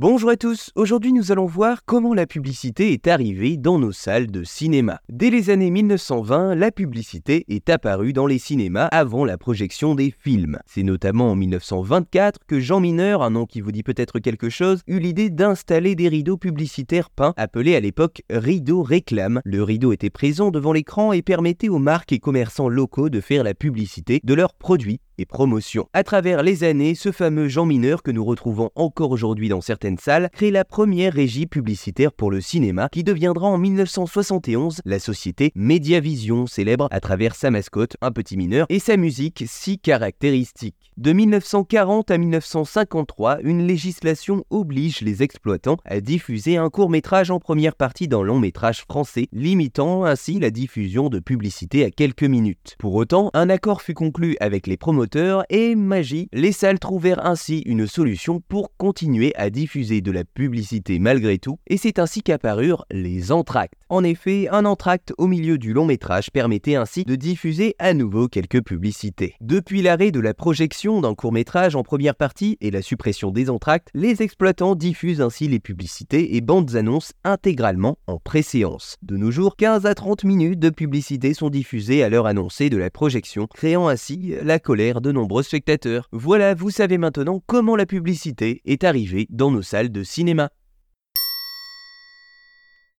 Bonjour à tous, aujourd'hui nous allons voir comment la publicité est arrivée dans nos salles de cinéma. Dès les années 1920, la publicité est apparue dans les cinémas avant la projection des films. C'est notamment en 1924 que Jean Mineur, un nom qui vous dit peut-être quelque chose, eut l'idée d'installer des rideaux publicitaires peints, appelés à l'époque rideaux réclame. Le rideau était présent devant l'écran et permettait aux marques et commerçants locaux de faire la publicité de leurs produits et promotions. À travers les années, ce fameux Jean Mineur que nous retrouvons encore aujourd'hui dans certains salles, crée la première régie publicitaire pour le cinéma qui deviendra en 1971 la société Mediavision, célèbre à travers sa mascotte, un petit mineur, et sa musique si caractéristique. De 1940 à 1953, une législation oblige les exploitants à diffuser un court métrage en première partie d'un long métrage français, limitant ainsi la diffusion de publicité à quelques minutes. Pour autant, un accord fut conclu avec les promoteurs et, magie, les salles trouvèrent ainsi une solution pour continuer à diffuser de la publicité malgré tout, et c'est ainsi qu'apparurent les entractes. En effet, un entracte au milieu du long métrage permettait ainsi de diffuser à nouveau quelques publicités. Depuis l'arrêt de la projection d'un court métrage en première partie et la suppression des entractes, les exploitants diffusent ainsi les publicités et bandes annonces intégralement en préséance. De nos jours, 15 à 30 minutes de publicité sont diffusées à l'heure annoncée de la projection, créant ainsi la colère de nombreux spectateurs. Voilà, vous savez maintenant comment la publicité est arrivée dans nos salles de cinéma.